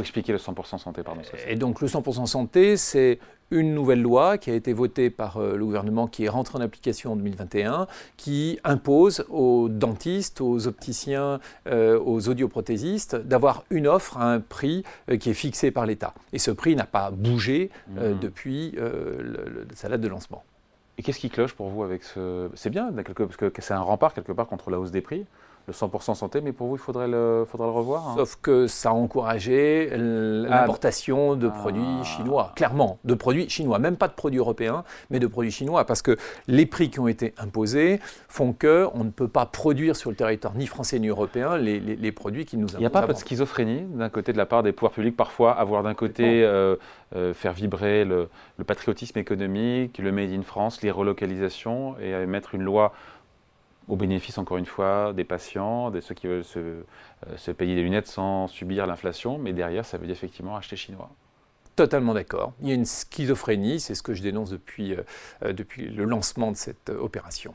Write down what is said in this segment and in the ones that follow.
faut expliquer le 100% santé, pardon. Et donc le 100% santé, c'est une nouvelle loi qui a été votée par euh, le gouvernement, qui est rentrée en application en 2021, qui impose aux dentistes, aux opticiens, euh, aux audioprothésistes d'avoir une offre à un prix euh, qui est fixé par l'État. Et ce prix n'a pas bougé mmh. depuis sa date de lancement. Et qu'est-ce qui cloche pour vous avec ce... C'est bien, parce que c'est un rempart quelque part contre la hausse des prix le 100% santé, mais pour vous, il faudrait le, faudrait le revoir hein? Sauf que ça a encouragé l'importation de ah. produits chinois, clairement, de produits chinois, même pas de produits européens, mais de produits chinois, parce que les prix qui ont été imposés font qu'on ne peut pas produire sur le territoire ni français ni européen les, les, produits qui nous imposent. Il n'y a pas de schizophrénie d'un côté de la part des pouvoirs publics, parfois avoir d'un côté euh, euh, faire vibrer le, le patriotisme économique, le Made in France, les relocalisations, et mettre une loi au bénéfice, encore une fois, des patients, de ceux qui veulent euh, se, payer des lunettes sans subir l'inflation, mais derrière, ça veut dire effectivement acheter chinois. Totalement d'accord. Il y a une schizophrénie, c'est ce que je dénonce depuis, euh, euh, depuis le lancement de cette opération.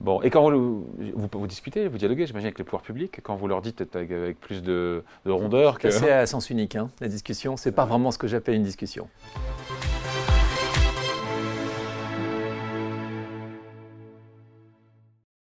Bon, et quand vous, vous, discutez, vous dialoguez, j'imagine, avec les pouvoirs publics, quand vous leur dites avec, plus de, rondeur que... C'est à sens unique, hein, la discussion. C'est pas vraiment ce que j'appelle une discussion.